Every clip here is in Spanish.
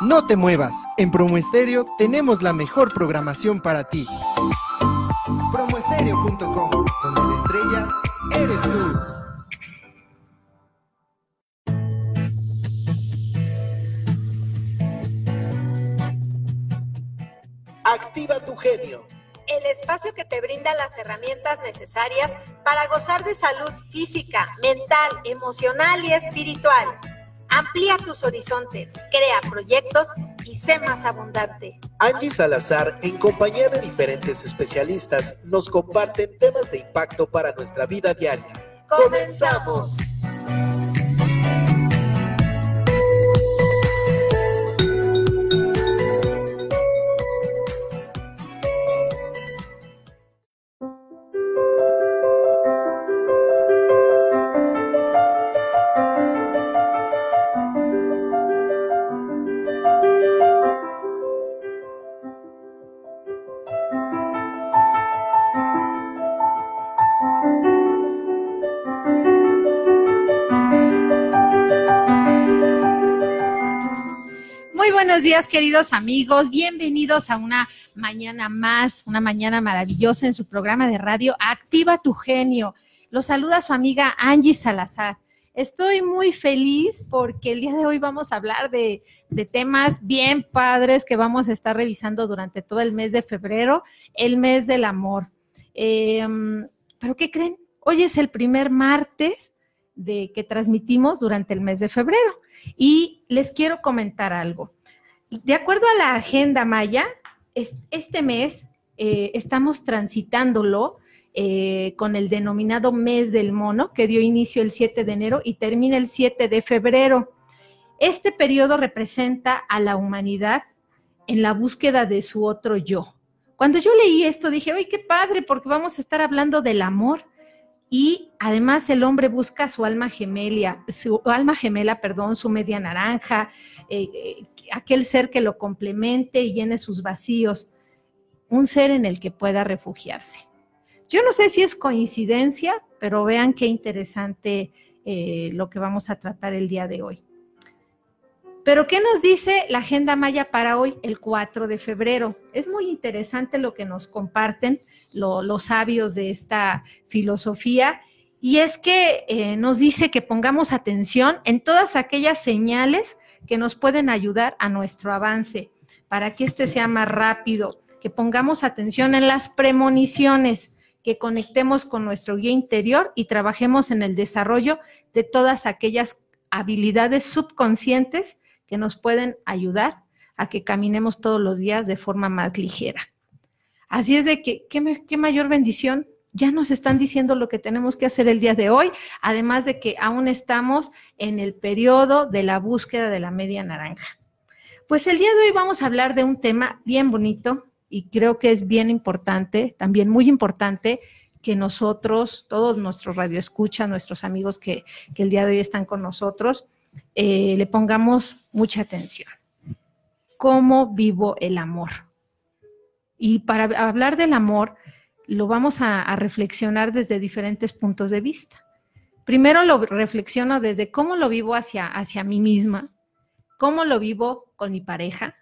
No te muevas, en Promo Estéreo tenemos la mejor programación para ti. Promoestereo.com, donde la estrella eres tú. Activa tu genio. El espacio que te brinda las herramientas necesarias para gozar de salud física, mental, emocional y espiritual. Amplía tus horizontes, crea proyectos y sé más abundante. Angie Salazar, en compañía de diferentes especialistas, nos comparten temas de impacto para nuestra vida diaria. ¡Comenzamos! Queridos amigos. Bienvenidos a una mañana más, una mañana maravillosa en su programa de radio Activa tu genio. Los saluda su amiga Angie Salazar. Estoy muy feliz porque el día de hoy vamos a hablar de, temas bien padres que vamos a estar revisando durante todo el mes de febrero, el mes del amor. Em, ¿Pero qué creen? Hoy es el primer martes de que transmitimos durante el mes de febrero y les quiero comentar algo. De acuerdo a la agenda maya, este mes eh, estamos transitándolo eh, con el denominado mes del mono, que dio inicio el 7 de enero y termina el 7 de febrero. Este periodo representa a la humanidad en la búsqueda de su otro yo. Cuando yo leí esto dije, ¡ay, qué padre! Porque vamos a estar hablando del amor y además el hombre busca su alma gemela, su alma gemela, perdón, su media naranja, eh, aquel ser que lo complemente y llene sus vacíos, un ser en el que pueda refugiarse. Yo no sé si es coincidencia, pero vean qué interesante eh, lo que vamos a tratar el día de hoy. Pero ¿qué nos dice la agenda maya para hoy, el 4 de febrero? Es muy interesante lo que nos comparten los sabios de esta filosofía y es que eh, nos dice que pongamos atención en todas aquellas señales que nos pueden ayudar a nuestro avance, para que éste sea más rápido, que pongamos atención en las premoniciones, que conectemos con nuestro guía interior y trabajemos en el desarrollo de todas aquellas habilidades subconscientes que nos pueden ayudar a que caminemos todos los días de forma más ligera. Así es de que, ¿qué, mayor bendición? Ya nos están diciendo lo que tenemos que hacer el día de hoy, además de que aún estamos en el periodo de la búsqueda de la media naranja. Pues el día de hoy vamos a hablar de un tema bien bonito y creo que es bien importante, también muy importante, que nosotros, todos nuestros radioescuchas, nuestros amigos que, el día de hoy están con nosotros, eh, le pongamos mucha atención. ¿Cómo vivo el amor? Y para hablar del amor, lo vamos a, reflexionar desde diferentes puntos de vista. Primero lo reflexiono desde cómo lo vivo hacia, hacia mí misma, cómo lo vivo con mi pareja,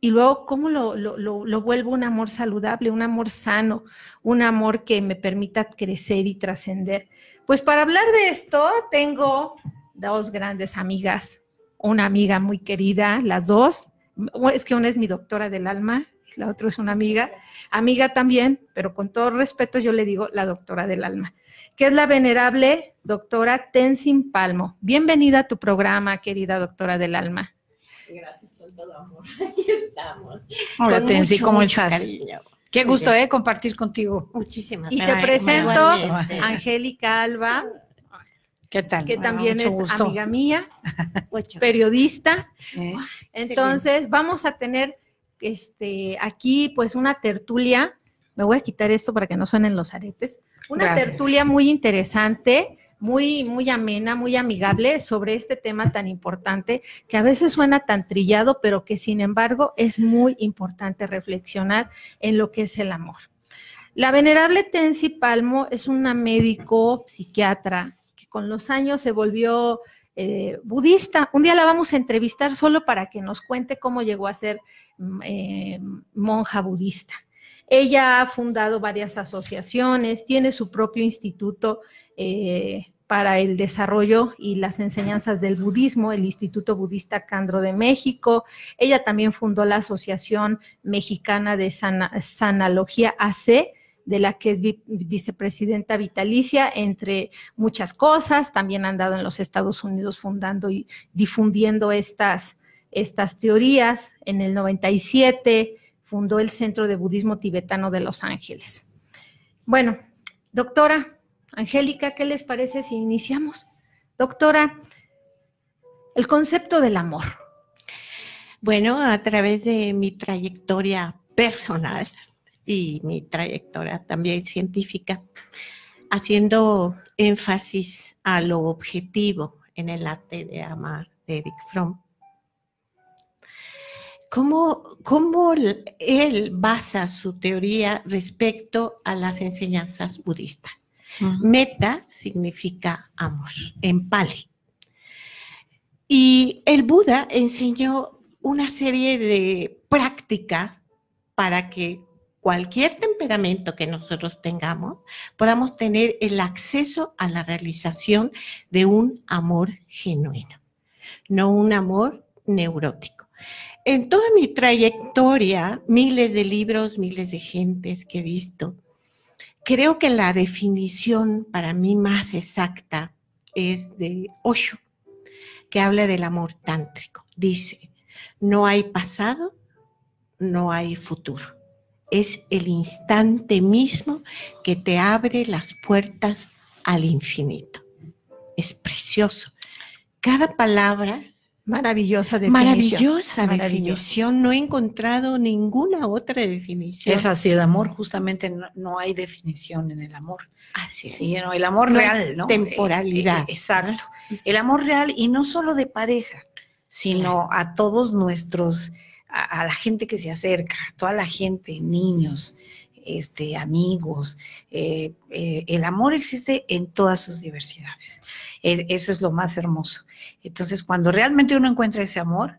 y luego cómo lo, lo, vuelvo un amor saludable, un amor sano, un amor que me permita crecer y trascender. Pues para hablar de esto tengo dos grandes amigas, una amiga muy querida, las dos, es que una es mi doctora del alma, la otra es una amiga, amiga también, pero con todo respeto yo le digo la doctora del alma, que es la venerable doctora Tenzin Palmo. Bienvenida a tu programa, querida doctora del alma. Gracias por todo amor. Aquí estamos. Hola, Tenzin, ¿cómo estás? Qué gusto, ¿eh? Compartir contigo. Muchísimas gracias. Y te presento a Angélica Alba, ¿Qué tal? Que también es amiga mía, periodista. Entonces, vamos a tener este, aquí pues una tertulia. Me voy a quitar esto para que no suenen los aretes. Una tertulia muy interesante, muy, muy amena, muy amigable sobre este tema tan importante que a veces suena tan trillado, pero que sin embargo es muy importante reflexionar en lo que es el amor. La venerable Tensi Palmo es una médico psiquiatra con los años se volvió eh, budista. Un día la vamos a entrevistar solo para que nos cuente cómo llegó a ser mm, eh, monja budista. Ella ha fundado varias asociaciones, tiene su propio instituto eh, para el desarrollo y las enseñanzas del budismo, el Instituto Budista Candro de México. Ella también fundó la Asociación Mexicana de Sanalogía AC, de la que es vicepresidenta vitalicia, entre muchas cosas. También ha andado en los Estados Unidos fundando y difundiendo estas, estas teorías. En el 97 fundó el Centro de Budismo Tibetano de Los Ángeles. Bueno, doctora, Angélica, ¿qué les parece si iniciamos? Doctora, el concepto del amor. Bueno, a través de mi trayectoria personal y mi trayectoria también científica, haciendo énfasis a lo objetivo en el arte de amar de Eric Fromm. ¿Cómo, ¿Cómo, él basa su teoría respecto a las enseñanzas budistas? Meta significa amor en Pali. Y el Buda enseñó una serie de prácticas para que cualquier temperamento que nosotros tengamos podamos tener el acceso a la realización de un amor genuino, no un amor neurótico. En toda mi trayectoria, miles de libros, miles de gentes que he visto, Creo que la definición para mí más exacta es de Osho, que habla del amor tántrico. Dice, no hay pasado, no hay futuro. Es el instante mismo que te abre las puertas al infinito. Es precioso. Cada palabra Maravillosa definición. Maravillosa definición. No he encontrado ninguna otra definición. Es así, el amor justamente no, hay definición en el amor. Así Sí, no, el amor real, ¿no? Temporalidad. Eh, eh, exacto. El amor real y no solo de pareja, sino a todos nuestros, a, la gente que se acerca, toda la gente, niños, este, amigos. Eh, el amor existe en todas sus diversidades. eso es lo más hermoso. Entonces, cuando realmente uno encuentra ese amor,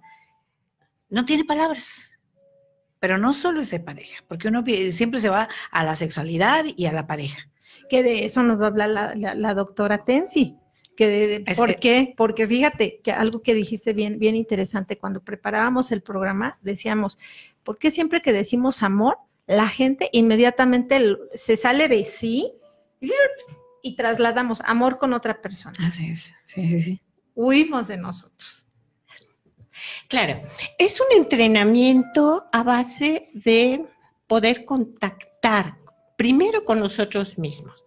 no tiene palabras. Pero no solo es de pareja, porque uno siempre se va a la sexualidad y a la pareja. Que de eso nos va a hablar la, doctora Tensi. Que ¿Por qué? Porque fíjate que algo que dijiste bien, bien interesante, cuando preparábamos el programa, decíamos, ¿por qué siempre que decimos amor, la gente inmediatamente se sale de sí y trasladamos amor con otra persona? Así es, sí, sí, sí huimos de nosotros. Claro, es un entrenamiento a base de poder contactar primero con nosotros mismos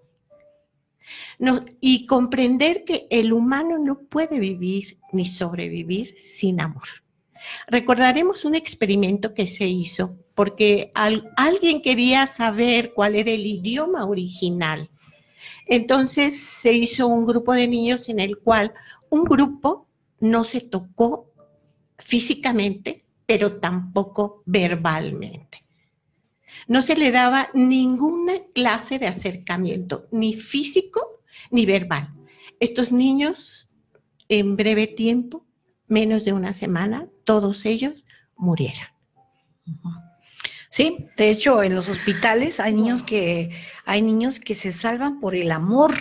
y comprender que el humano no puede vivir ni sobrevivir sin amor. Recordaremos un experimento que se hizo porque alguien quería saber cuál era el idioma original. Entonces se hizo un grupo de niños en el cual un grupo no se tocó físicamente, pero tampoco verbalmente. No se le daba ninguna clase de acercamiento, ni físico ni verbal. Estos niños, en breve tiempo, menos de una semana, todos ellos murieron. Sí, de hecho, en los hospitales hay niños que hay niños que se salvan por el amor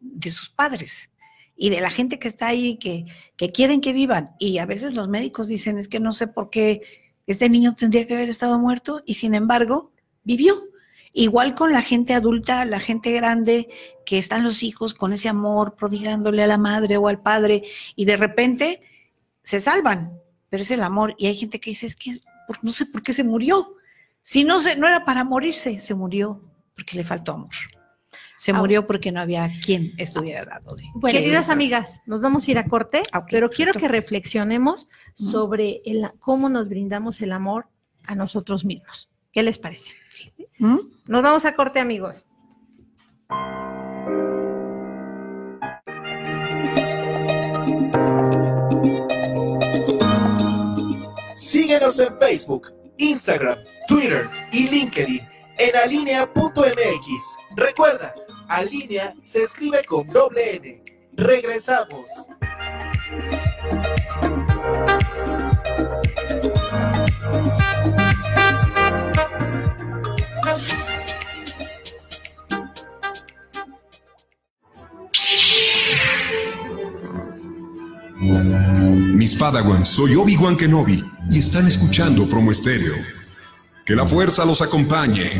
de sus padres y de la gente que está ahí, que, que quieren que vivan. Y a veces los médicos dicen, es que no sé por qué este niño tendría que haber estado muerto y sin embargo vivió. Igual con la gente adulta, la gente grande, que están los hijos con ese amor, prodigándole a la madre o al padre, y de repente se salvan, pero es el amor. Y hay gente que dice, es que no sé por qué se murió. Si no, se, no era para morirse, se murió porque le faltó amor se ah, murió porque no había quien estuviera al lado de. Bueno, Queridas amigas, nos vamos a ir a corte, ah, pero quiero que reflexionemos sobre el, cómo nos brindamos el amor a nosotros mismos. ¿Qué les parece? ¿Mm? Nos vamos a corte, amigos. Síguenos en Facebook, Instagram, Twitter y LinkedIn en alinea.mx. Recuerda, alinea se escribe con doble N. Regresamos. Padawan, soy Obi-Wan Kenobi y están escuchando Promo Estéreo. Que la fuerza los acompañe.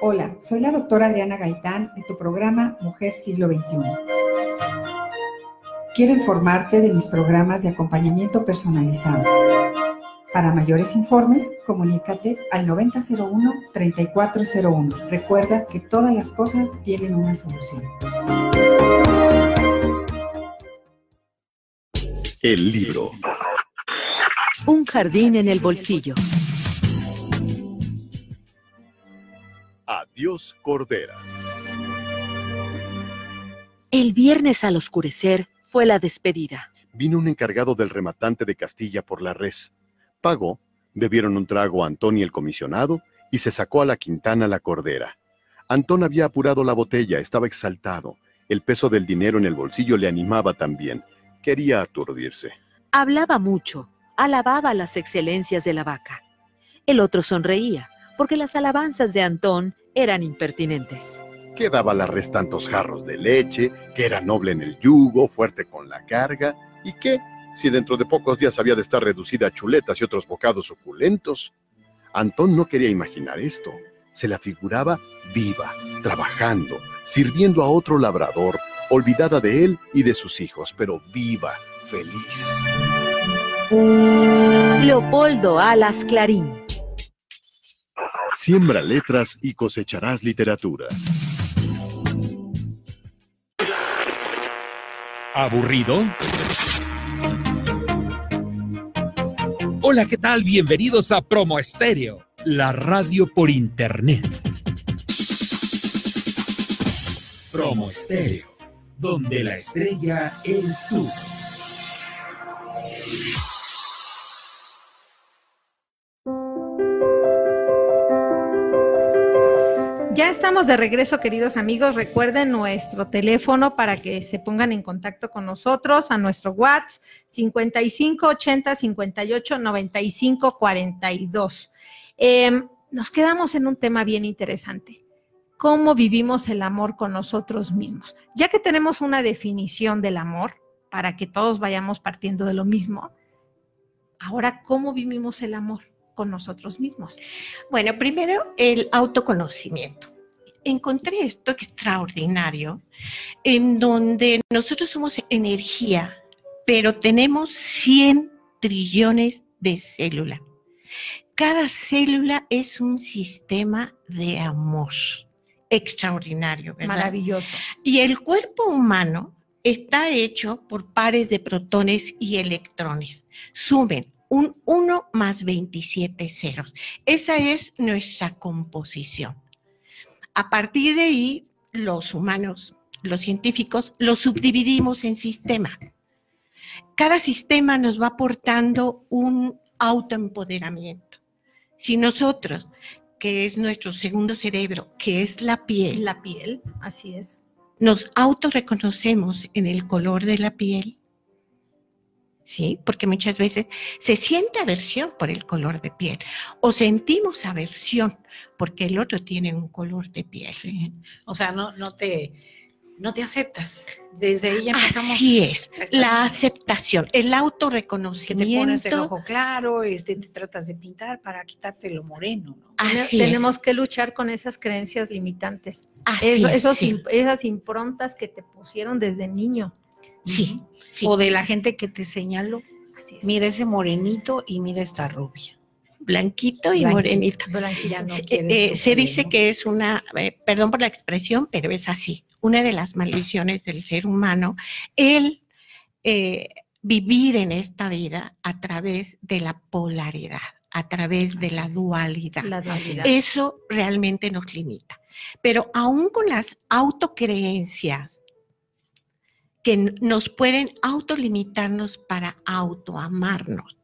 Hola, soy la doctora Adriana Gaitán de tu programa Mujer Siglo XXI. Quiero informarte de mis programas de acompañamiento personalizado. Para mayores informes, comunícate al 9001-3401. Recuerda que todas las cosas tienen una solución. El libro. Un jardín en el bolsillo. Adiós, Cordera. El viernes al oscurecer fue la despedida. Vino un encargado del rematante de Castilla por la res. Pagó, bebieron un trago Antón y el comisionado y se sacó a la quintana la cordera. Antón había apurado la botella, estaba exaltado. El peso del dinero en el bolsillo le animaba también. Quería aturdirse. Hablaba mucho, alababa las excelencias de la vaca. El otro sonreía, porque las alabanzas de Antón eran impertinentes. Que daba la res tantos jarros de leche, que era noble en el yugo, fuerte con la carga, y que, si dentro de pocos días había de estar reducida a chuletas y otros bocados suculentos. Antón no quería imaginar esto. Se la figuraba viva, trabajando, sirviendo a otro labrador, olvidada de él y de sus hijos, pero viva, feliz. Leopoldo Alas Clarín. Siembra letras y cosecharás literatura. ¿Aburrido? Hola, ¿qué tal? Bienvenidos a Promo Estéreo, la radio por internet. Promo Estéreo, donde la estrella eres tú. Ya estamos de regreso, queridos amigos. Recuerden nuestro teléfono para que se pongan en contacto con nosotros a nuestro WhatsApp 55 80 58 95 42. Eh, nos quedamos en un tema bien interesante. ¿Cómo vivimos el amor con nosotros mismos? Ya que tenemos una definición del amor, para que todos vayamos partiendo de lo mismo, ahora, ¿cómo vivimos el amor? Con nosotros mismos. Bueno, primero el autoconocimiento. Encontré esto extraordinario en donde nosotros somos energía, pero tenemos 100 trillones de células. Cada célula es un sistema de amor extraordinario, ¿verdad? Maravilloso. Y el cuerpo humano está hecho por pares de protones y electrones. Sumen un 1 más 27 ceros. Esa es nuestra composición. A partir de ahí, los humanos, los científicos, lo subdividimos en sistemas. Cada sistema nos va aportando un autoempoderamiento. Si nosotros, que es nuestro segundo cerebro, que es la piel, la piel, así es, nos autorreconocemos en el color de la piel, ¿sí? Porque muchas veces se siente aversión por el color de piel o sentimos aversión porque el otro tiene un color de piel. Sí. O sea, no, no, te, no te aceptas. Desde ahí ya empezamos. Así es, la aceptación, el autorreconocimiento. Que te pones el ojo claro, este, te tratas de pintar para quitarte lo moreno. ¿no? Así Tenemos es. que luchar con esas creencias limitantes. Así Eso- es, esos sí. Esas improntas que te pusieron desde niño. Sí, sí. O de la gente que te señaló. Así es. Mira ese morenito y mira esta rubia. blanquito y morenito. Blanquilla, no Se- quieres eh, tu se dice que es una, eh, perdón por la expresión, pero es así, una de las maldiciones del ser humano, el eh, vivir en esta vida a través de la polaridad, a través de la dualidad. La dualidad. Eso realmente nos limita. Pero aún con las autocreencias que nos pueden autolimitarnos para autoamarnos.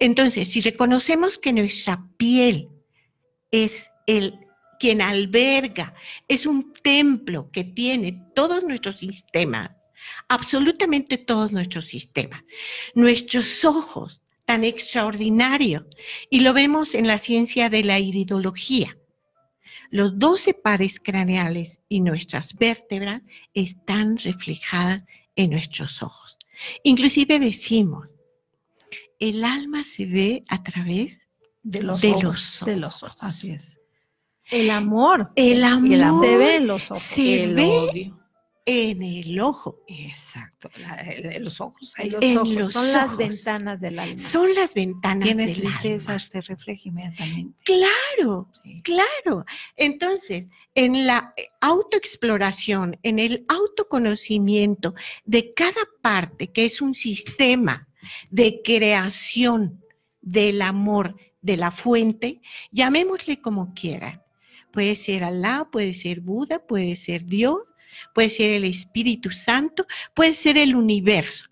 Entonces, si reconocemos que nuestra piel es el quien alberga, es un templo que tiene todos nuestros sistemas, absolutamente todos nuestros sistemas, nuestros ojos tan extraordinarios, y lo vemos en la ciencia de la iridología. Los 12 pares craneales y nuestras vértebras están reflejadas en nuestros ojos. Inclusive decimos, el alma se ve a través De los de ojos. los De los ojos. Así es. El amor. El amor, se ve en los ojos. se El ve odio. En el ojo. Exacto. la- el- los ojos. En Ahí los en ojos. los Son las ventanas del alma. Son las ventanas tienes del tristeza, alma. se refleja inmediatamente. Claro, Sí. claro. Entonces, en la eh, autoexploración, en el autoconocimiento de cada parte, que es un sistema de creación del amor de la fuente, llamémosle como quieran. Puede ser Alá, puede ser Buda, puede ser Dios, puede ser el Espíritu Santo, puede ser el universo.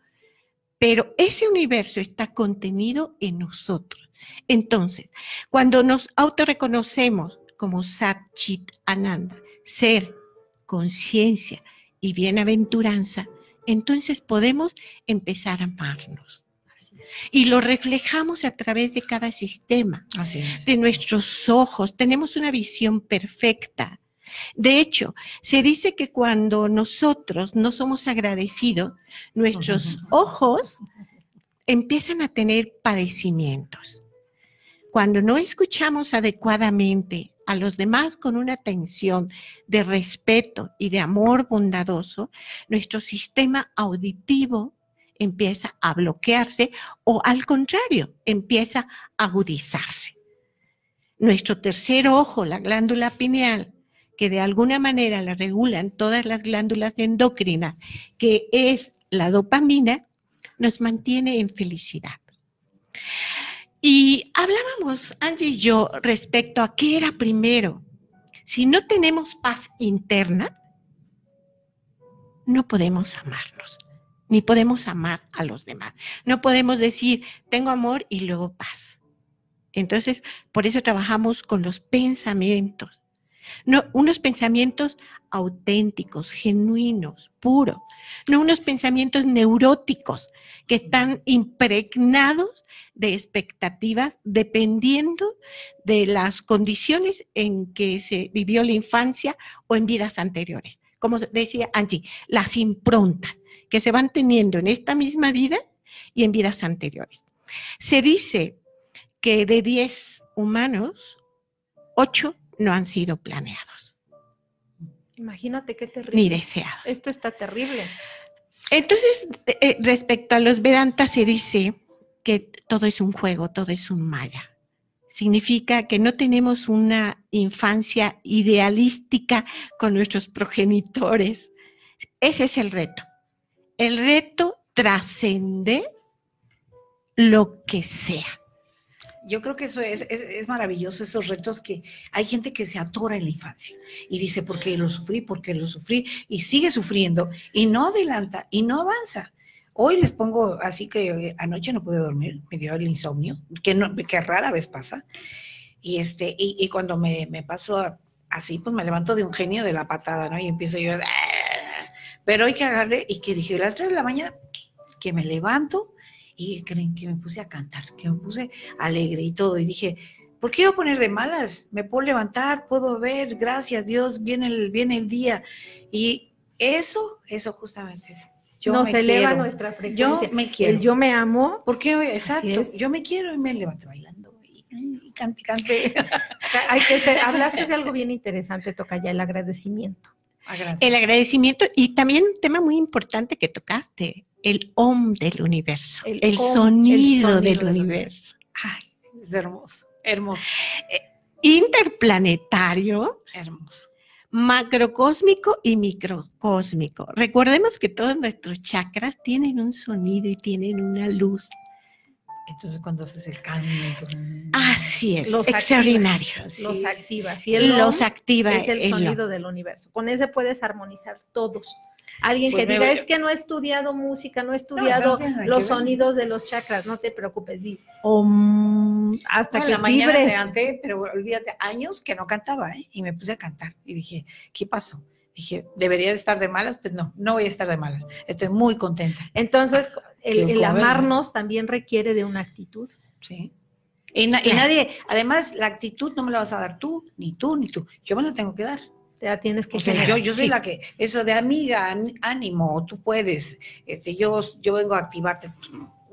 Pero ese universo está contenido en nosotros. Entonces, cuando nos autorreconocemos como Sat Chit Ananda, ser, conciencia y bienaventuranza, entonces podemos empezar a amarnos. Y lo reflejamos a través de cada sistema, Así es. de nuestros ojos. Tenemos una visión perfecta. De hecho, se dice que cuando nosotros no somos agradecidos, nuestros ojos empiezan a tener padecimientos. Cuando no escuchamos adecuadamente a los demás con una atención de respeto y de amor bondadoso, nuestro sistema auditivo empieza a bloquearse o al contrario, empieza a agudizarse. Nuestro tercer ojo, la glándula pineal, que de alguna manera la regulan todas las glándulas endocrinas, que es la dopamina, nos mantiene en felicidad. Y hablábamos, Angie y yo, respecto a qué era primero. Si no tenemos paz interna, no podemos amarnos, ni podemos amar a los demás. No podemos decir, tengo amor y luego paz. Entonces, por eso trabajamos con los pensamientos. No, unos pensamientos auténticos, genuinos, puros, no unos pensamientos neuróticos que están impregnados de expectativas dependiendo de las condiciones en que se vivió la infancia o en vidas anteriores. Como decía Angie, las improntas que se van teniendo en esta misma vida y en vidas anteriores. Se dice que de 10 humanos, 8 no han sido planeados Imagínate qué terrible. ni deseados. Esto está terrible. Entonces, eh, respecto a los Vedantas se dice que todo es un juego, todo es un maya. Significa que no tenemos una infancia idealística con nuestros progenitores. Ese es el reto. El reto trascender lo que sea. Yo creo que eso es, es, maravilloso, esos retos que hay gente que se atora en la infancia y dice, porque lo sufrí, porque lo sufrí, y sigue sufriendo y no adelanta y no avanza. Hoy les pongo así que eh, anoche no pude dormir, me dio el insomnio, que, no, que rara vez pasa. Y, este, y, y cuando me, me paso así, pues me levanto de un genio de la patada, ¿no? Y empiezo yo, "Ah". pero hay que agarré, y que dije, las 3 de la mañana, que me levanto, y creen que me puse a cantar, que me puse alegre y todo, y dije, ¿por qué iba a poner de malas? Me puedo levantar, puedo ver, gracias Dios, viene el, viene el día. Y eso, eso justamente es. Yo Nos eleva quiero. nuestra frecuencia. Yo me quiero. El yo me amo. ¿Por qué? Exacto. Yo me quiero y me levanté bailando y, y cante, cante. O sea, hay que ser, hablaste de algo bien interesante, toca ya el agradecimiento. El agradecimiento y también un tema muy importante que tocaste, el om del universo, el, El om, el sonido, del del universo. Ay, es hermoso, hermoso, Interplanetario, hermoso. macrocósmico y microcósmico. Recordemos que todos nuestros chakras tienen un sonido y tienen una luz. Entonces cuando haces el canto. Así es, Los extraordinario. activas, Sí, los activas. Y el Los activa es el sonido del universo. Con ese puedes armonizar todos. Alguien Pues que diga, voy- es que no he estudiado música, no he estudiado no los sonidos de los chakras, no te preocupes, di om, hasta que la mañana vibres. te pero olvídate, años que no cantaba, ¿eh? Y me puse a cantar y dije, ¿qué pasó? Dije, ¿debería de estar de malas? Pues no, no voy a estar de malas. Estoy muy contenta. Entonces, el, amarnos también requiere de una actitud. Sí. Y, nadie, además, la actitud no me la vas a dar tú, ni tú, ni tú. Yo me la tengo que dar. Ya tienes que yo, yo soy la que, eso de amiga, ánimo, tú puedes, este, yo, yo vengo a activarte.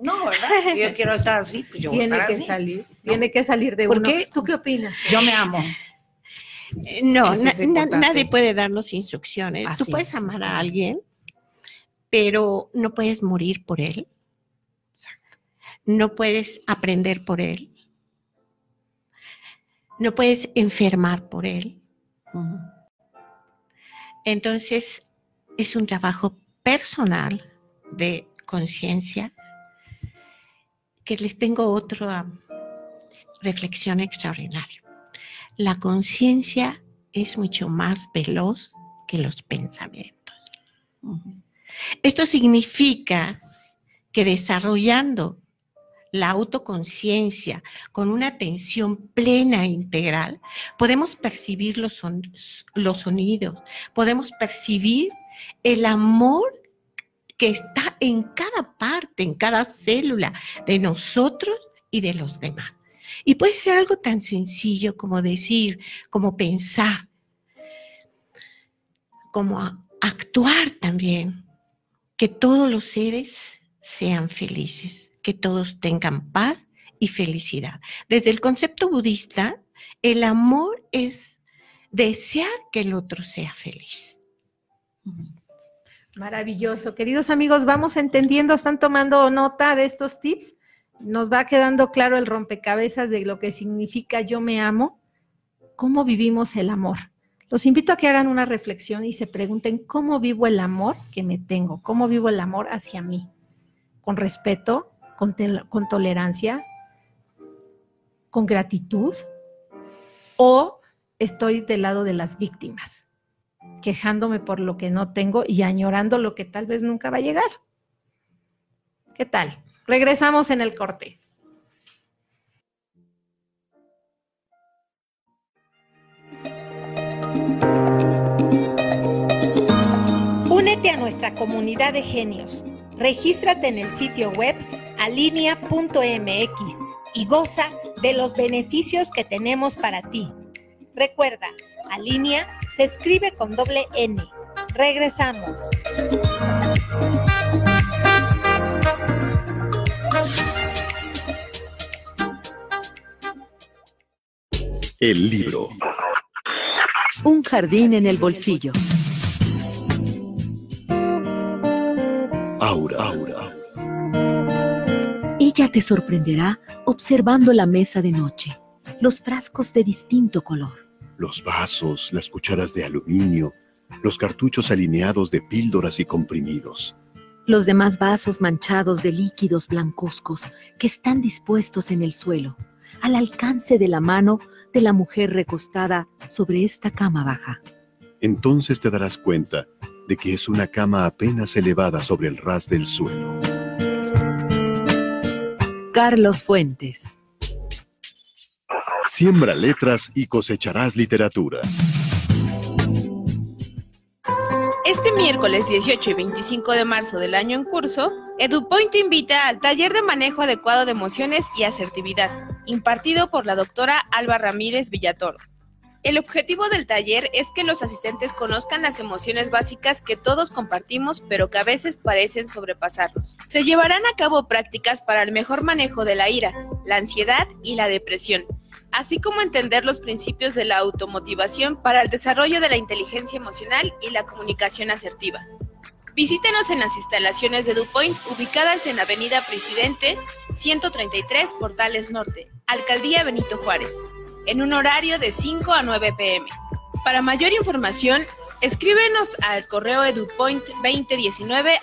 No, ¿verdad? Yo quiero estar así, pues yo tiene voy a que así. salir, tiene que salir de ¿Por uno. qué? ¿Tú qué opinas? Yo me amo. No, na- na- nadie puede darnos instrucciones. Así Tú puedes es, amar es a alguien, pero no puedes morir por él. No puedes aprender por él. No puedes enfermar por él. Entonces, es un trabajo personal de conciencia que les tengo otra reflexión extraordinaria. La conciencia es mucho más veloz que los pensamientos. Esto significa que desarrollando la autoconciencia con una atención plena e integral, podemos percibir los, los sonidos, podemos percibir el amor que está en cada parte, en cada célula de nosotros y de los demás. Y puede ser algo tan sencillo como decir, como pensar, como actuar también, que todos los seres sean felices, que todos tengan paz y felicidad. Desde el concepto budista, el amor es desear que el otro sea feliz. Maravilloso. Queridos amigos, vamos entendiendo, están tomando nota de estos tips. Nos va quedando claro el rompecabezas de lo que significa yo me amo, cómo vivimos el amor. Los invito a que hagan una reflexión y se pregunten cómo vivo el amor que me tengo, cómo vivo el amor hacia mí, con respeto, con, tolerancia, con gratitud, o estoy del lado de las víctimas quejándome por lo que no tengo y añorando lo que tal vez nunca va a llegar. ¿Qué tal? Regresamos en el corte. Únete a nuestra comunidad de genios. Regístrate en el sitio web alinea.mx y goza de los beneficios que tenemos para ti. Recuerda, Alinea se escribe con doble N. Regresamos. El libro. Un jardín en el bolsillo. Aura. Aura. Ella te sorprenderá observando la mesa de noche, los frascos de distinto color. Los vasos, las cucharas de aluminio, los cartuchos alineados de píldoras y comprimidos. los demás vasos manchados de líquidos blancuzcos que están dispuestos en el suelo, al alcance de la mano de la mujer recostada sobre esta cama baja. Entonces te darás cuenta de que es una cama apenas elevada sobre el ras del suelo. Carlos Fuentes. Siembra letras y cosecharás literatura. Este miércoles 18 y 25 de marzo del año en curso, EduPoint te invita al taller de manejo adecuado de emociones y asertividad, impartido por la doctora Alba Ramírez Villatoro. El objetivo del taller es que los asistentes conozcan las emociones básicas que todos compartimos, pero que a veces parecen sobrepasarnos. Se llevarán a cabo prácticas para el mejor manejo de la ira, la ansiedad y la depresión, así como entender los principios de la automotivación para el desarrollo de la inteligencia emocional y la comunicación asertiva. Visítenos en las instalaciones de DuPoint ubicadas en Avenida Presidentes 133 Portales Norte, Alcaldía Benito Juárez, en un horario de 5 a 9 pm. Para mayor información, escríbenos al correo edupoint2019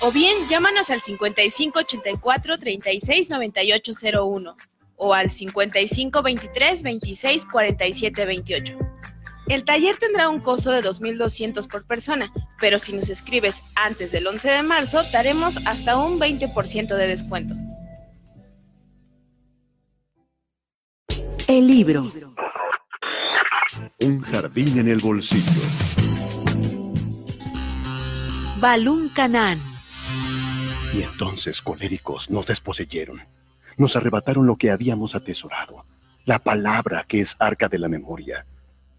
o bien llámanos al 5584 369801 o al 5523 26 47 28. El taller tendrá un costo de 2.200 por persona, pero si nos escribes antes del 11 de marzo, daremos hasta un 20% de descuento. El libro. Un jardín en el bolsillo. Balún Canán. Y entonces coléricos nos desposeyeron. nos arrebataron lo que habíamos atesorado, la palabra que es arca de la memoria.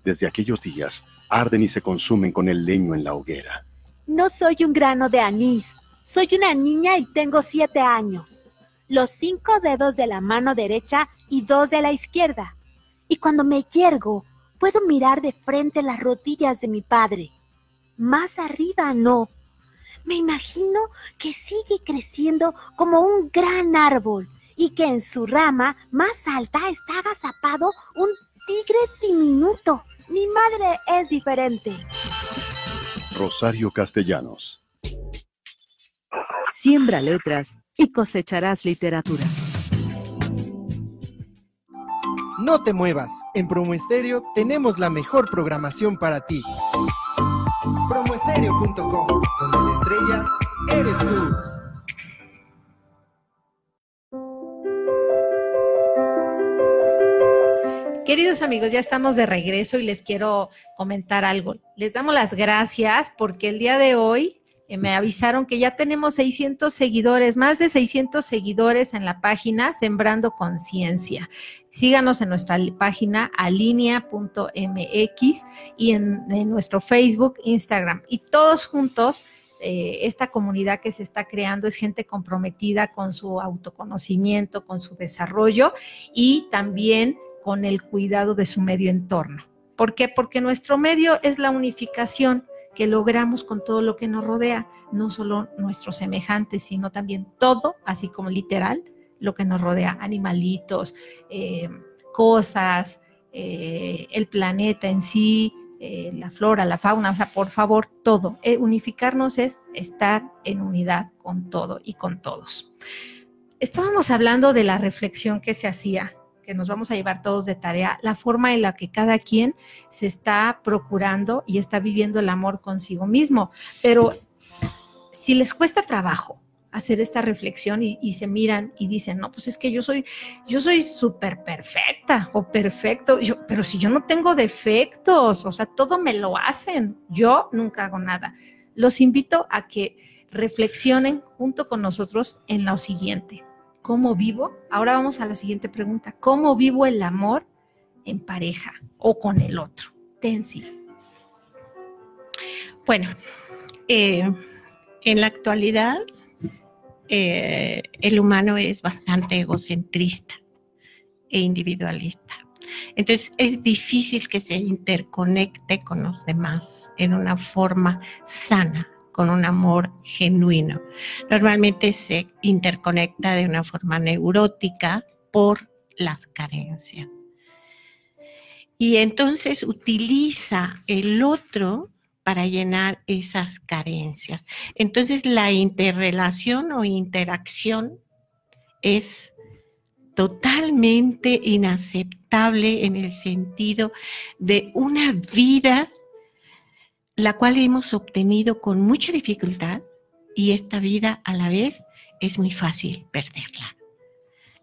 Desde aquellos días arden y se consumen con el leño en la hoguera. No soy un grano de anís, soy una niña y tengo siete años. Los cinco dedos de la mano derecha y dos de la izquierda. Y cuando me yergo, puedo mirar de frente las rodillas de mi padre. Más arriba no. Me imagino que sigue creciendo como un gran árbol y que en su rama más alta está agazapado un tigre diminuto. Mi madre es diferente. Rosario Castellanos. Siembra letras y cosecharás literatura. No te muevas, en Promo Estéreo tenemos la mejor programación para ti. Promoestereo.com, donde la estrella eres tú. Queridos amigos, ya estamos de regreso y les quiero comentar algo. Les damos las gracias porque el día de hoy me avisaron que ya tenemos 600 seguidores, más de 600 seguidores en la página Sembrando Conciencia. Síganos en nuestra página alinea.mx y en, en, nuestro Facebook, Instagram. Y todos juntos, eh, esta comunidad que se está creando es gente comprometida con su autoconocimiento, con su desarrollo y también con el cuidado de su medio entorno. ¿Por qué? Porque nuestro medio es la unificación que logramos con todo lo que nos rodea, no solo nuestros semejantes, sino también todo, así como literal, lo que nos rodea, animalitos, eh, cosas, eh, el planeta en sí, eh, la flora, la fauna, o sea, por favor, todo. Unificarnos es estar en unidad con todo y con todos. Estábamos hablando de la reflexión que se hacía que nos vamos a llevar todos de tarea, la forma en la que cada quien se está procurando y está viviendo el amor consigo mismo. Pero si les cuesta trabajo hacer esta reflexión y, se miran y dicen, no, pues es que yo soy, yo soy súper perfecta o perfecto, yo, pero si yo no tengo defectos, o sea, todo me lo hacen, yo nunca hago nada. Los invito a que reflexionen junto con nosotros en lo siguiente ¿Cómo vivo? Ahora vamos a la siguiente pregunta. ¿Cómo vivo el amor en pareja o con el otro? Tensi. Bueno, eh, en la actualidad eh, el humano es bastante egocentrista e individualista. Entonces es difícil que se interconecte con los demás en una forma sana con un amor genuino. Normalmente se interconecta de una forma neurótica por las carencias. Y entonces utiliza el otro para llenar esas carencias. Entonces la interrelación o interacción es totalmente inaceptable en el sentido de una vida la cual hemos obtenido con mucha dificultad y esta vida a la vez es muy fácil perderla.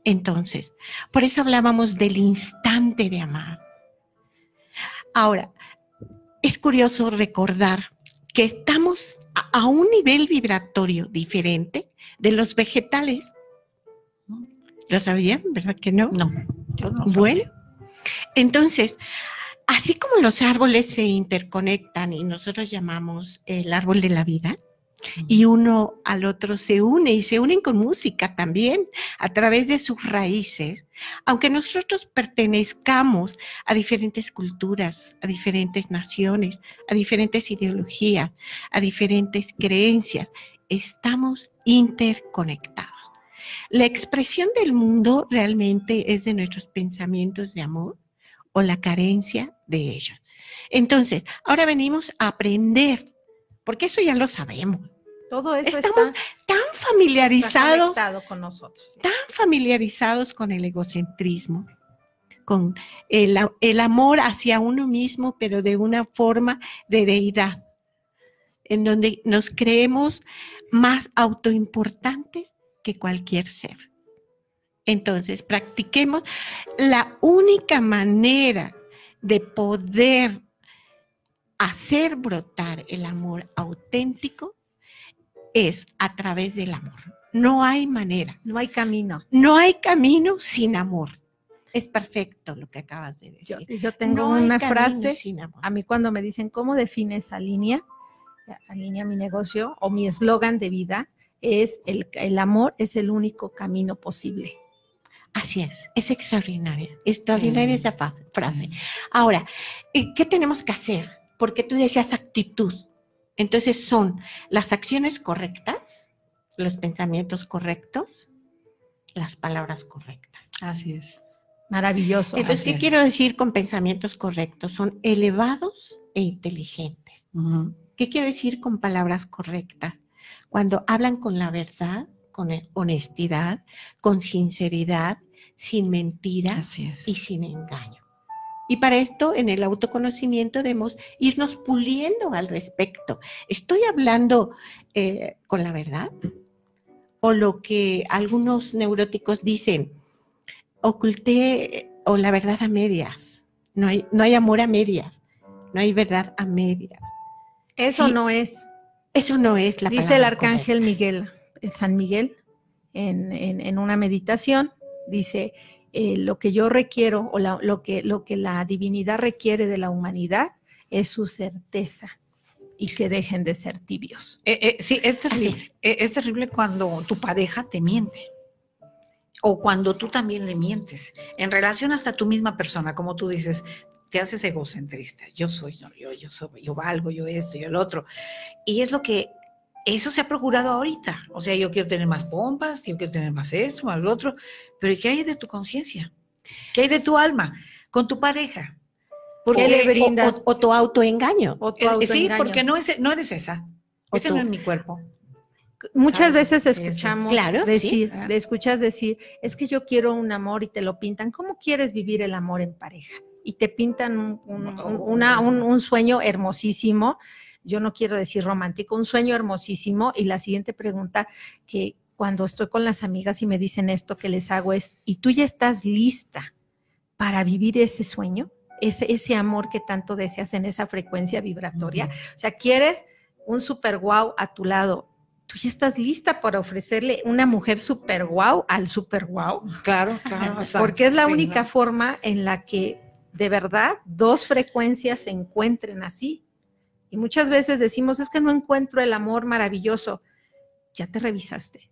Entonces, por eso hablábamos del instante de amar. Ahora, es curioso recordar que estamos a, un nivel vibratorio diferente de los vegetales. ¿Lo sabían? ¿Verdad que no? No, yo no. Bueno, entonces, así como los árboles se interconectan y nosotros llamamos el árbol de la vida, y uno al otro se une y se unen con música también a través de sus raíces, aunque nosotros pertenezcamos a diferentes culturas, a diferentes naciones, a diferentes ideologías, a diferentes creencias, estamos interconectados. La expresión del mundo realmente es de nuestros pensamientos de amor, o la carencia de ellos. Entonces, ahora venimos a aprender, porque eso ya lo sabemos. Todo eso Estamos tan familiarizados con nosotros. Tan familiarizados con el egocentrismo, con el, el amor hacia uno mismo, pero de una forma de deidad, en donde nos creemos más autoimportantes que cualquier ser. Entonces, practiquemos. La única manera de poder hacer brotar el amor auténtico es a través del amor. No hay manera. No hay camino. No hay camino sin amor. Es perfecto lo que acabas de decir. yo tengo No una frase, sin amor. a mí cuando me dicen, ¿cómo defines esa línea? Alinea mi negocio o mi eslogan de vida es el, el amor es el único camino posible. Así es, es extraordinaria, extraordinaria esa fase- frase. Ahora, eh, ¿qué tenemos que hacer? Porque tú decías actitud. Entonces son las acciones correctas, los pensamientos correctos, las palabras correctas. Así es. Maravilloso. Entonces, ¿qué quiero decir con pensamientos correctos? Son elevados e inteligentes. ¿Qué quiero decir con palabras correctas? Cuando hablan con la verdad, con e- honestidad, con sinceridad, sin mentiras y sin engaño. Y para esto, en el autoconocimiento debemos irnos puliendo al respecto. ¿Estoy hablando eh, con la verdad? O lo que algunos neuróticos dicen, oculté o la verdad a medias. No hay, no hay amor a medias, no hay verdad a medias. Eso Sí, no es. Eso no es la Dice palabra el arcángel Miguel, el San Miguel, en, en- en una meditación, dice, eh, lo que yo requiero o la- lo, que, lo que la divinidad requiere de la humanidad es su certeza y que dejen de ser tibios. Eh, eh, sí, es terrible. Es terrible cuando tu pareja te miente. O cuando tú también le mientes. En relación hasta tu misma persona, como tú dices, te haces egocentrista. Yo soy, no, yo, yo soy, yo valgo, yo esto, yo el otro. Y es lo que, eso se ha procurado ahorita. O sea, yo quiero tener más pompas, yo quiero tener más esto, más lo otro. Pero ¿qué hay de tu conciencia? ¿Qué hay de tu alma con tu pareja? Porque- le brinda? O, o- o tu autoengaño. O tu Eh, sí, porque no, es, no eres esa. O Ese tú. no es mi cuerpo. Muchas ¿sabes? veces es. escuchamos Claro, sí. decir, Ah. le escuchas decir, es que yo quiero un amor y te lo pintan. ¿Cómo quieres vivir el amor en pareja? Y te pintan un, un- un- una- un- un sueño hermosísimo. Yo no quiero decir romántico, un sueño hermosísimo. Y la siguiente pregunta que cuando estoy con las amigas y me dicen esto que les hago es, ¿y tú ya estás lista para vivir ese sueño? Ese, ese amor que tanto deseas en esa frecuencia vibratoria. O sea, quieres un super guau a tu lado. Tú ya estás lista para ofrecerle una mujer super guau al super guau. Claro, claro. Porque es la Sí, única ¿no? forma en la que de verdad dos frecuencias se encuentren así. Y muchas veces decimos, es que no encuentro el amor maravilloso. Ya te revisaste.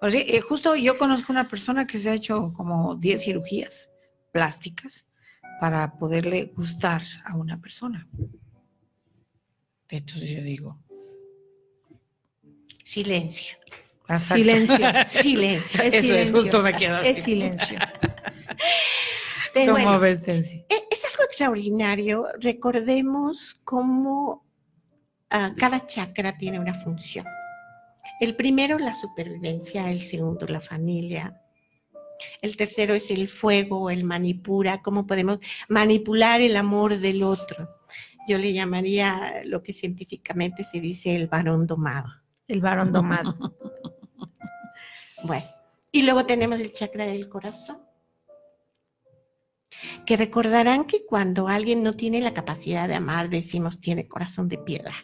Pues sí, eh, justo yo conozco una persona que se ha hecho como 10 cirugías plásticas para poderle gustar a una persona. Entonces yo digo, Silencio. Exacto. Silencio. Silencio. Es Eso es, silencio. justo me quedo así. Es silencio. ¿Cómo Bueno, ves, Tensi? e- es algo extraordinario. Recordemos cómo ah, cada chakra tiene una función. El primero, la supervivencia. El segundo, la familia. El tercero es el fuego, el manipura, cómo podemos manipular el amor del otro. Yo le llamaría lo que científicamente se dice el varón domado. El varón domado. Bueno, y luego tenemos el chakra del corazón. Que recordarán que cuando alguien no tiene la capacidad de amar, decimos tiene corazón de piedra.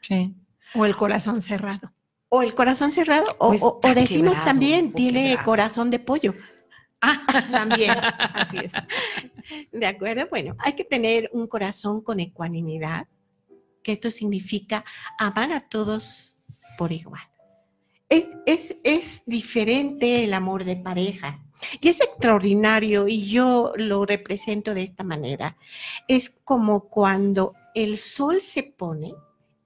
Sí. O el corazón cerrado. O el corazón cerrado, o, Pues o- o está decimos quebrado, también tiene quebrado. corazón de pollo. También, así es. ¿De acuerdo? Bueno, hay que tener un corazón con ecuanimidad, que esto significa amar a todos por igual. Es, es, es diferente el amor de pareja y es extraordinario y yo lo represento de esta manera. Es como cuando el sol se pone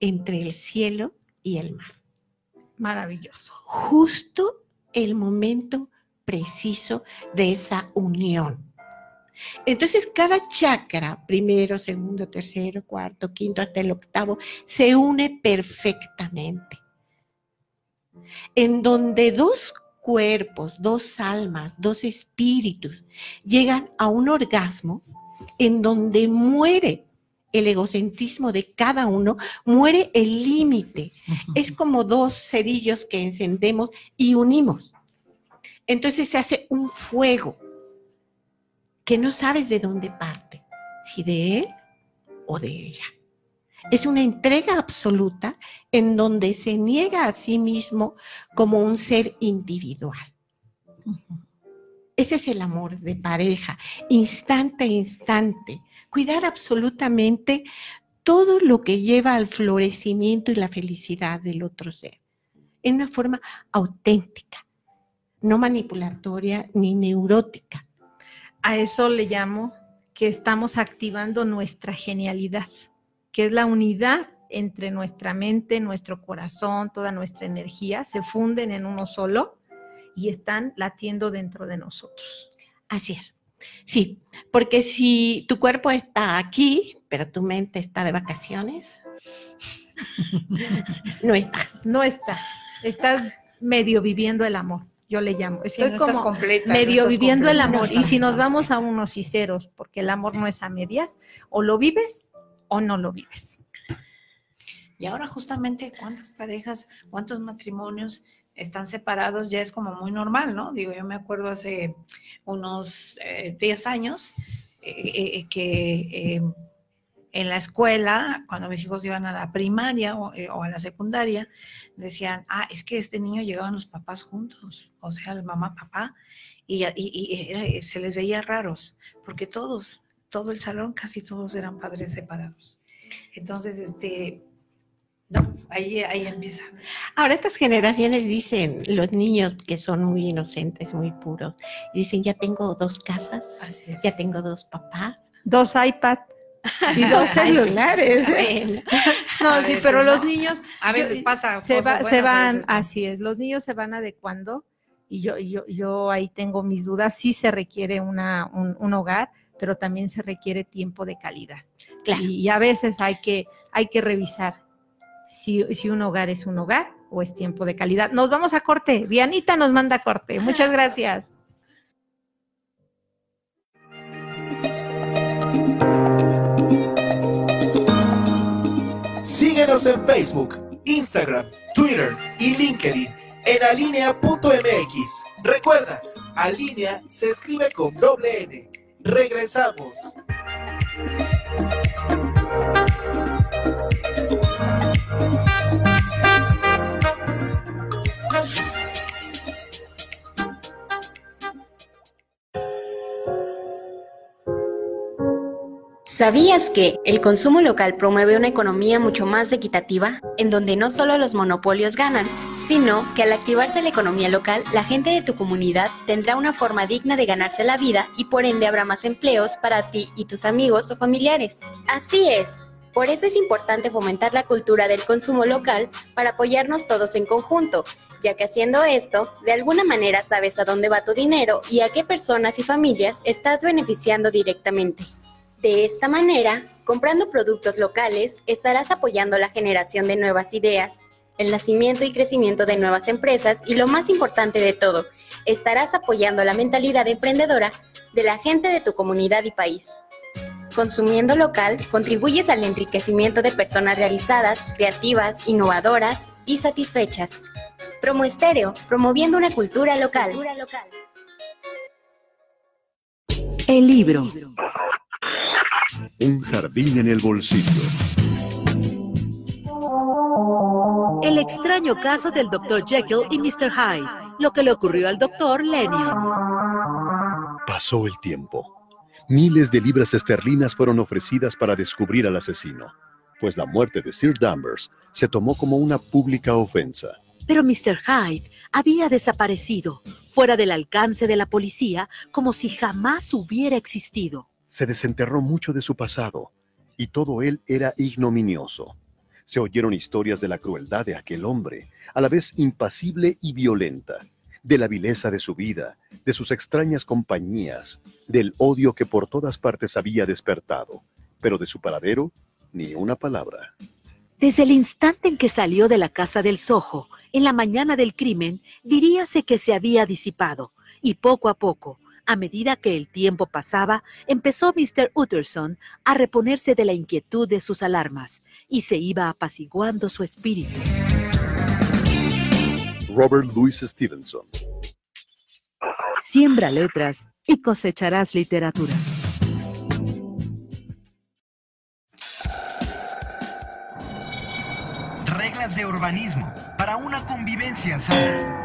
entre el cielo y el mar. Maravilloso. Justo el momento preciso de esa unión. Entonces, cada chakra, primero, segundo, tercero, cuarto, quinto, hasta el octavo, se une perfectamente. En donde dos cuerpos, dos almas, dos espíritus llegan a un orgasmo, en donde muere el egocentrismo de cada uno, muere el límite. Es como dos cerillos que encendemos y unimos. Entonces se hace un fuego que no sabes de dónde parte, si de él o de ella. Es una entrega absoluta en donde se niega a sí mismo como un ser individual. Ese es el amor de pareja, instante a instante. Cuidar absolutamente todo lo que lleva al florecimiento y la felicidad del otro ser, en una forma auténtica, no manipulatoria ni neurótica. A eso le llamo que estamos activando nuestra genialidad, que es la unidad entre nuestra mente, nuestro corazón, toda nuestra energía, se funden en uno solo y están latiendo dentro de nosotros. Así es. Sí, porque si tu cuerpo está aquí, pero tu mente está de vacaciones, no estás. No estás. Estás medio viviendo el amor, yo le llamo. Estoy no como completa, medio viviendo el amor. Y si nos vamos a unos y ceros, porque el amor no es a medias, o lo vives o no lo vives. Y ahora justamente cuántas parejas, cuántos matrimonios están separados ya es como muy normal, ¿no? Digo, yo me acuerdo hace unos eh, 10 años eh, eh, que eh, en la escuela, cuando mis hijos iban a la primaria o, eh, a la secundaria, decían, ah, es que este niño llegaban los papás juntos, o sea, el mamá, papá, y, se les veía raros, porque todos, todo el salón, casi todos eran padres separados. Entonces, este, no, ahí, ahí empieza. Ahora estas generaciones dicen, los niños que son muy inocentes, muy puros, dicen, ya tengo dos casas, ya tengo dos papás. Dos iPad y dos celulares. Bueno. No, sí, pero los niños A veces pasa se, va- se buenas, van, veces no. así es, los niños se van adecuando y yo, yo, yo ahí tengo mis dudas, sí se requiere una, un, un hogar, pero también se requiere tiempo de calidad. Y, y a veces hay que, hay que revisar si, si un hogar es un hogar o es tiempo de calidad. Nos vamos a corte, Dianita nos manda a corte, muchas gracias. Síguenos en Facebook, Instagram, Twitter y LinkedIn en alinea.mx. Recuerda, alinea se escribe con doble N. Regresamos. ¿Sabías que el consumo local promueve una economía mucho más equitativa, en donde no solo los monopolios ganan, sino que al activarse la economía local, la gente de tu comunidad tendrá una forma digna de ganarse la vida y por ende habrá más empleos para ti y tus amigos o familiares? Así es. Por eso es importante fomentar la cultura del consumo local para apoyarnos todos en conjunto, ya que haciendo esto, de alguna manera sabes a dónde va tu dinero y a qué personas y familias estás beneficiando directamente. De esta manera, comprando productos locales, estarás apoyando la generación de nuevas ideas, el nacimiento y crecimiento de nuevas empresas y lo más importante de todo, estarás apoyando la mentalidad emprendedora de la gente de tu comunidad y país. Consumiendo local, contribuyes al enriquecimiento de personas realizadas, creativas, innovadoras y satisfechas. Promo Estéreo, promoviendo una cultura local. El libro. Un jardín en el bolsillo. El extraño caso del Dr. Jekyll y Mr. Hyde. Lo que le ocurrió al Dr. Lennon. Pasó el tiempo. Miles de libras esterlinas fueron ofrecidas para descubrir al asesino, pues la muerte de Sir Danvers se tomó como una pública ofensa. Pero Mr. Hyde había desaparecido, fuera del alcance de la policía, como si jamás hubiera existido. Se desenterró mucho de su pasado, y todo él era ignominioso. Se oyeron historias de la crueldad de aquel hombre, a la vez impasible y violenta, de la vileza de su vida, de sus extrañas compañías, del odio que por todas partes había despertado, pero de su paradero, ni una palabra. Desde el instante en que salió de la casa del Soho, en la mañana del crimen, diríase que se había disipado, y poco a poco, a medida que el tiempo pasaba, empezó Mr. Utterson a reponerse de la inquietud de sus alarmas, y se iba apaciguando su espíritu. Robert Louis Stevenson. Siembra letras y cosecharás literatura. de urbanismo para una convivencia sana.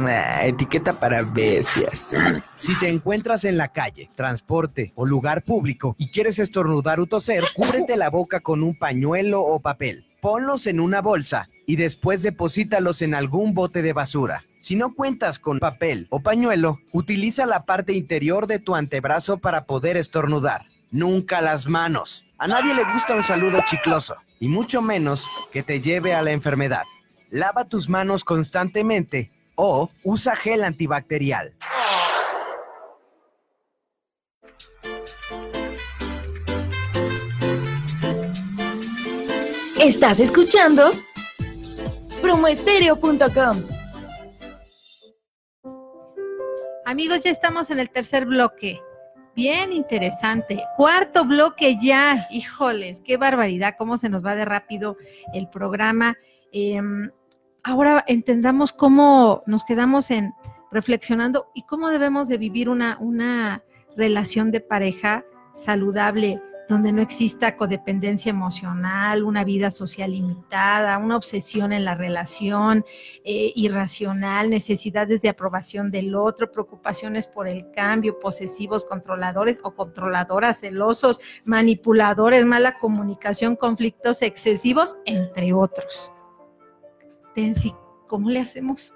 Ah, etiqueta para bestias. Si te encuentras en la calle, transporte o lugar público y quieres estornudar o toser, cúbrete la boca con un pañuelo o papel. Ponlos en una bolsa y después deposítalos en algún bote de basura. Si no cuentas con papel o pañuelo, utiliza la parte interior de tu antebrazo para poder estornudar. Nunca las manos. A nadie le gusta un saludo chicloso, y mucho menos que te lleve a la enfermedad. Lava tus manos constantemente o usa gel antibacterial. Estás escuchando promoestereo.com. Amigos, ya estamos en el tercer bloque. Bien interesante. Cuarto bloque ya. Híjoles, qué barbaridad, cómo se nos va de rápido el programa. Em, ahora entendamos cómo nos quedamos en reflexionando y cómo debemos de vivir una, una relación de pareja saludable, donde no exista codependencia emocional, una vida social limitada, una obsesión en la relación eh, irracional, necesidades de aprobación del otro, preocupaciones por el cambio, posesivos, controladores o controladoras, celosos, manipuladores, mala comunicación, conflictos excesivos, entre otros. Tensi, ¿cómo le hacemos?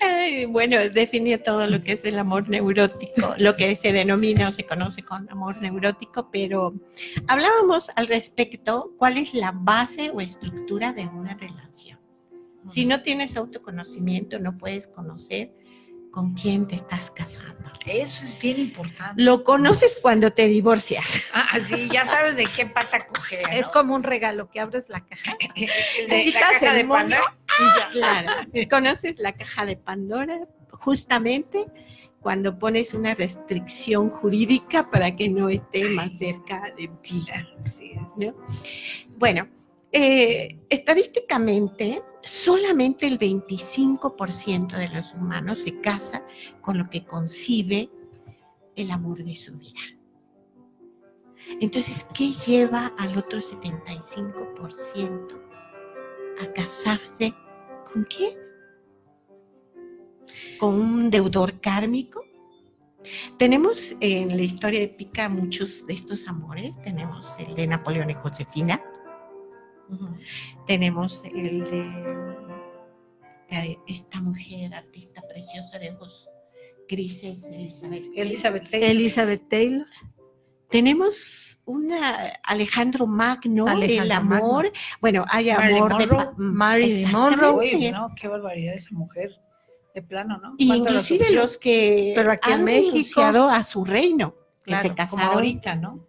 Ay, bueno, define todo lo que es el amor neurótico, lo que se denomina o se conoce con amor neurótico, pero hablábamos al respecto cuál es la base o estructura de una relación. Si no tienes autoconocimiento, no puedes conocer con quién te estás casando. Eso es bien importante. Lo conoces cuando te divorcias. Ah, sí, ya sabes de qué pata coger. ¿no? Es como un regalo que abres la caja. De- la caja el de Pandora. Claro, conoces la caja de Pandora justamente cuando pones una restricción jurídica para que no esté más cerca de ti. ¿no? Bueno, eh, estadísticamente, solamente el 25% de los humanos se casa con lo que concibe el amor de su vida. Entonces, ¿qué lleva al otro 75% a casarse con quién? ¿Con un deudor kármico? Tenemos en la historia épica muchos de estos amores. Tenemos el de Napoleón y Josefina. Tenemos el de esta mujer artista preciosa de ojos grises, Elizabeth. Elizabeth Taylor. Elizabeth Taylor. Tenemos una Alejandro Magno, el Alejandro amor. Magno. Bueno, hay Marilyn amor de Monroe. pa- Marilyn Exactamente. Monroe. Uy, no, qué barbaridad esa mujer. De plano, ¿no? Y ¿Cuánto la inclusive los que Pero aquí en han México- renunciado a su reino, que Claro, se como casaron ahorita, ¿no?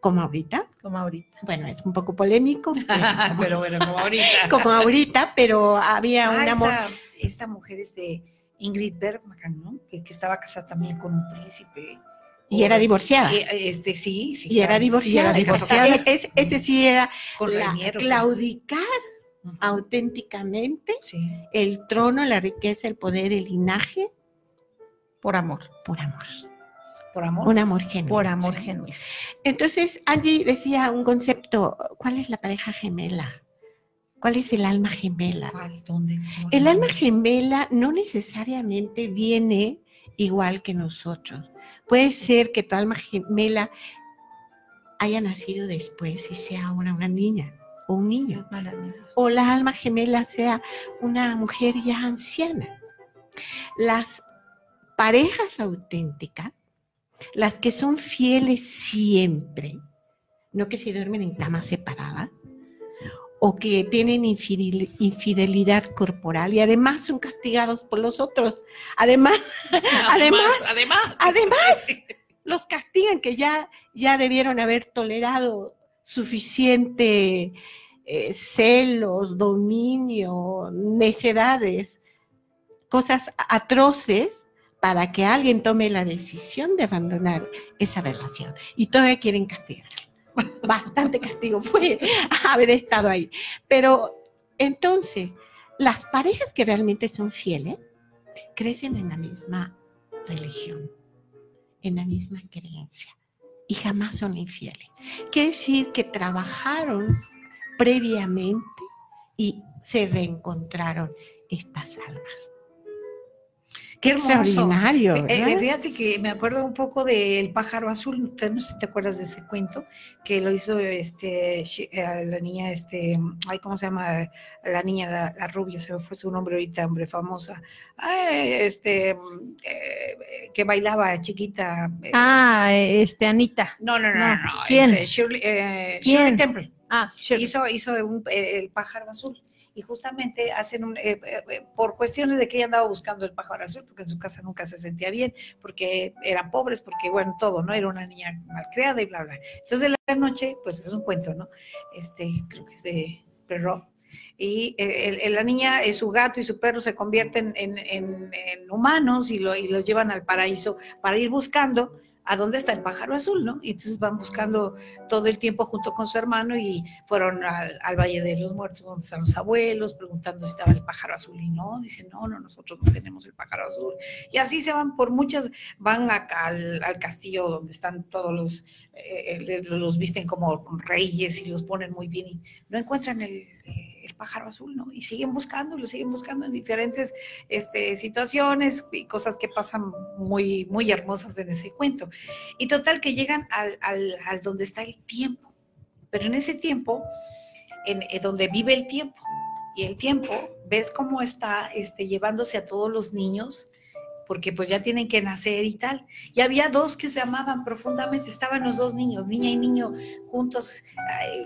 Como ahorita. Como ahorita. Bueno, es un poco polémico, pero como, Pero bueno, como ahorita. como ahorita, pero había Ah, un amor. esta, esta mujer es de Ingrid Bergman, ¿no? Que, que estaba casada también con un príncipe. Y era divorciada. Eh, Este, sí, sí. Y era divorciada. Y era divorciada. Es- ese sí era Con la- claudicar auténticamente Sí. el trono, la riqueza, el poder, el linaje, Por amor. por amor. Por amor. Un amor genuino. Por amor Sí. genuino. Entonces, Angie decía un concepto, ¿cuál es la pareja gemela? ¿Cuál es el alma gemela? ¿Cuál? ¿Dónde? ¿Cómo El alma gemela no necesariamente viene igual que nosotros. Puede ser que tu alma gemela haya nacido después y sea ahora una niña o un niño. O la alma gemela sea una mujer ya anciana. Las parejas auténticas, las que son fieles siempre, no que se duermen en camas separadas, o que tienen infidel- infidelidad corporal y además son castigados por los otros. Además, además, además. además, los castigan que ya, ya debieron haber tolerado suficiente eh, celos, dominio, necedades, cosas atroces para que alguien tome la decisión de abandonar esa relación. Y todavía quieren castigar. Bastante castigo fue haber estado ahí. Pero entonces, las parejas que realmente son fieles crecen en la misma religión, en la misma creencia y jamás son infieles. Quiere decir que trabajaron previamente y se reencontraron estas almas. Qué extraordinario, Eh, eh, fíjate que me acuerdo un poco del pájaro azul, no sé si te acuerdas de ese cuento, que lo hizo este eh, la niña, este, ay, ¿cómo se llama? La niña, la, la rubia, se me fue su nombre ahorita, hombre, famosa. Ay, este, eh, que bailaba chiquita. eh, Ah, este, Anita. no, no, no, no, no, ¿Quién? este, Shirley, eh, ¿Quién? Shirley Temple. Ah, hizo, hizo un- el pájaro azul. Y justamente hacen un, eh, eh, eh, por cuestiones de que ella andaba buscando el pájaro azul, porque en su casa nunca se sentía bien, porque eran pobres, porque bueno, todo, ¿no? Era una niña malcriada y bla, bla. Entonces en la noche, pues es un cuento, ¿no? Este, creo que es de Perrault. Y eh, el- la niña, su gato y su perro se convierten en, en- en humanos y, lo, y los llevan al paraíso para ir buscando a dónde está el pájaro azul, ¿no? Y entonces van buscando todo el tiempo junto con su hermano y fueron al, al Valle de los Muertos, donde están los abuelos, preguntando si estaba el pájaro azul y no, dicen, no, no, nosotros no tenemos el pájaro azul. Y así se van por muchas, van acá al, al castillo donde están todos los, eh, eh, les- los visten como reyes y los ponen muy bien y no encuentran el, el pájaro azul, ¿no? Y siguen buscando, lo siguen buscando en diferentes este, situaciones y cosas que pasan muy, muy hermosas en ese cuento. Y total que llegan al, al, al donde está el tiempo, pero en ese tiempo, en, donde vive el tiempo, y el tiempo, ves cómo está este, llevándose a todos los niños, porque pues ya tienen que nacer y tal. Y había dos que se amaban profundamente, estaban los dos niños, niña y niño, juntos,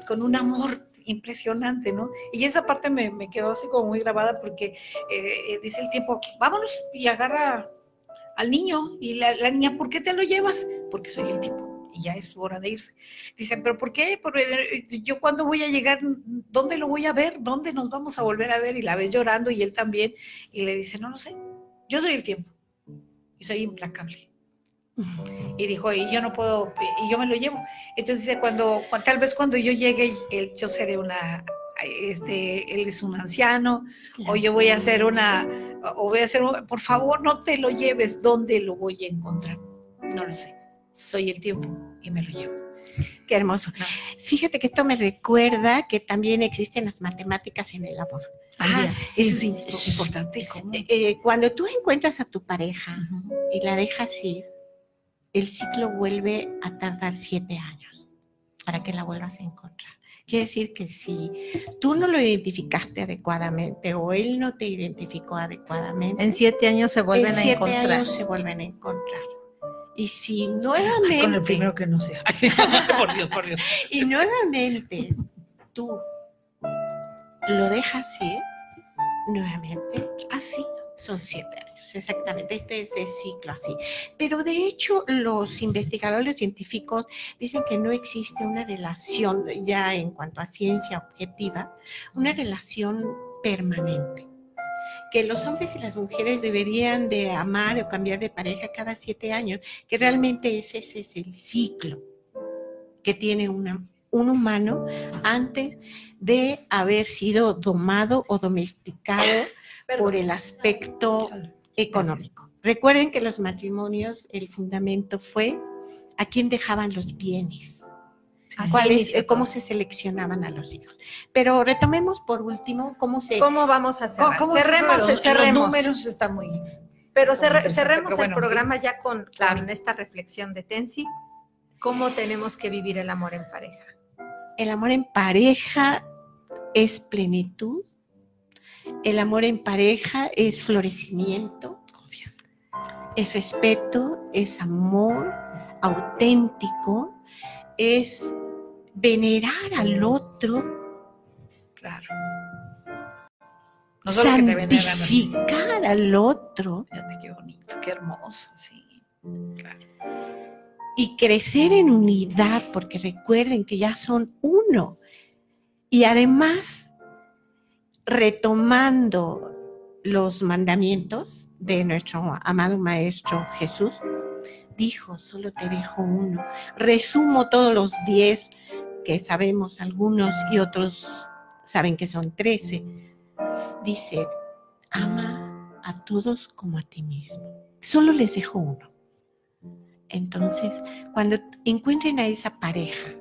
con un amor impresionante, ¿no? Y esa parte me, quedó así como muy grabada porque eh, eh, dice el tiempo, vámonos y agarra al niño y la, niña, ¿por qué te lo llevas? Porque soy el tipo y ya es hora de irse. Dice, ¿pero por qué? Porque yo cuando voy a llegar, ¿dónde lo voy a ver? ¿Dónde nos vamos a volver a ver? Y la ves llorando y él también. Y le dice, no lo sé, yo soy el tiempo y soy implacable. Y dijo, y yo no puedo, y yo me lo llevo. Entonces dice, cuando, cu- tal vez cuando yo llegue, él, yo seré una, este, él es un anciano, o yo voy a hacer una, o voy a hacer, un- por favor, no te lo lleves, ¿dónde lo voy a encontrar? No lo sé, soy el tiempo y me lo llevo. Qué hermoso. Fíjate que esto me recuerda que también existen las matemáticas en el amor. Ah, eso es importante. Eh, eh, cuando tú encuentras a tu pareja y la dejas ir, el ciclo vuelve a tardar siete años para que la vuelvas a encontrar. Quiere decir que si tú no lo identificaste adecuadamente o él no te identificó adecuadamente, En siete años se vuelven en a siete encontrar. años se vuelven a encontrar. Y si nuevamente... con el primero que no sea. por Dios, por Dios. Y nuevamente tú lo dejas ir, nuevamente, así son siete años, exactamente, esto es el ciclo así. Pero de hecho los investigadores científicos dicen que no existe una relación, ya en cuanto a ciencia objetiva, una relación permanente que los hombres y las mujeres deberían de amar o cambiar de pareja cada siete años, que realmente ese, ese es el ciclo que tiene una, un humano antes de haber sido domado o domesticado por el aspecto económico. Recuerden que los matrimonios, el fundamento fue a quién dejaban los bienes. Cuáles- eh, cómo se seleccionaban a los hijos. Pero retomemos por último cómo se... ¿Cómo vamos a cerrar? ¿Cómo se cerremos, cerraron? Los cerremos. números están muy... Pero cerre- cerremos pero bueno, el programa sí. ya con, con esta reflexión de Tensi. ¿Cómo tenemos que vivir el amor en pareja? El amor en pareja es plenitud. El amor en pareja es florecimiento. Es respeto, es amor auténtico, es venerar al otro, Claro. No solo que te a santificar al otro Fíjate qué bonito, qué hermoso, sí. y crecer en unidad, porque recuerden que ya son uno. Y además, retomando los mandamientos de nuestro amado Maestro Jesús, dijo, solo te dejo uno. Resumo todos los diez que sabemos algunos y otros saben que son trece. Dice, ama a todos como a ti mismo. Solo les dejo uno. Entonces, cuando encuentren a esa pareja,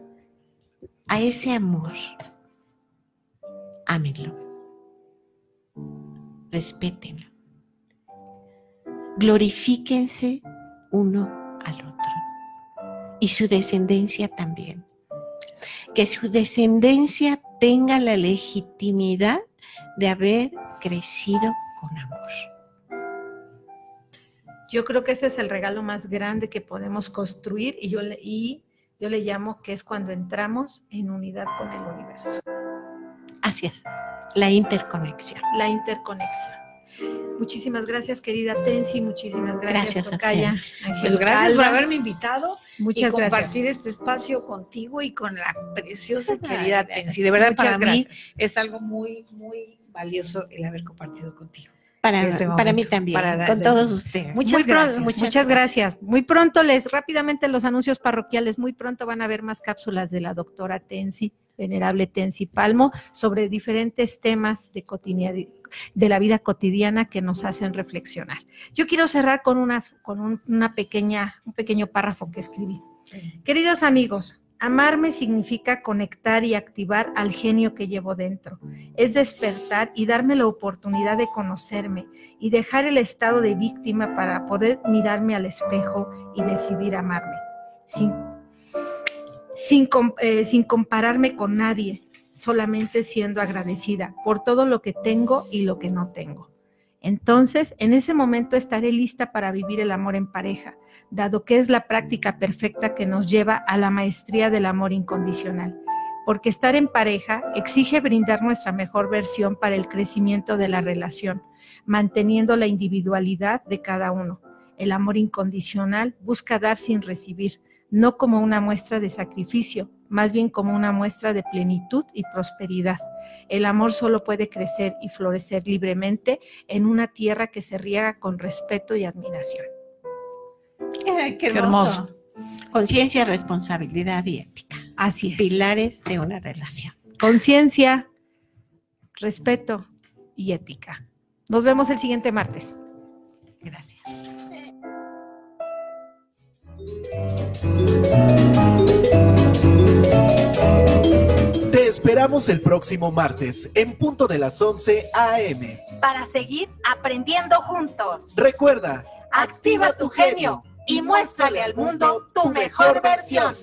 a ese amor, ámenlo, respétenlo, glorifíquense uno al otro y su descendencia también. Que su descendencia tenga la legitimidad de haber crecido con amor. Yo creo que ese es el regalo más grande que podemos construir y yo le, y yo le llamo que es cuando entramos en unidad con el universo. Así es, la interconexión. La interconexión. Muchísimas gracias, querida Tensi. Muchísimas gracias, Gracias a Tocaya. Pues gracias por haberme invitado Muchas y gracias. compartir este espacio contigo y con la preciosa Ay, querida gracias. Tensi. De verdad, Muchas para mí gracias. es algo muy, muy valioso el haber compartido contigo. Para, este para mí también, para con todos ustedes. Muchas gracias. Muchas, gracias. Muy pronto les, rápidamente los anuncios parroquiales, muy pronto van a haber más cápsulas de la doctora Tensi, venerable Tensi Palmo, sobre diferentes temas de, de la vida cotidiana que nos hacen reflexionar. Yo quiero cerrar con una, con un, una pequeña, un pequeño párrafo que escribí. Queridos amigos, amarme significa conectar y activar al genio que llevo dentro. Es despertar y darme la oportunidad de conocerme y dejar el estado de víctima para poder mirarme al espejo y decidir amarme. Sin, sin, eh, compararme con nadie, solamente siendo agradecida por todo lo que tengo y lo que no tengo. Entonces, en ese momento estaré lista para vivir el amor en pareja, dado que es la práctica perfecta que nos lleva a la maestría del amor incondicional. Porque estar en pareja exige brindar nuestra mejor versión para el crecimiento de la relación, manteniendo la individualidad de cada uno. El amor incondicional busca dar sin recibir, no como una muestra de sacrificio, más bien como una muestra de plenitud y prosperidad. El amor solo puede crecer y florecer libremente en una tierra que se riega con respeto y admiración. Qué hermoso. hermoso. Conciencia, responsabilidad y ética. Así es. Pilares de una relación. Conciencia, respeto y ética. Nos vemos el siguiente martes. Gracias. Esperamos el próximo martes en punto de las 11 a.m. Para seguir aprendiendo juntos. Recuerda, Activa tu genio y muéstrale al mundo tu mejor versión.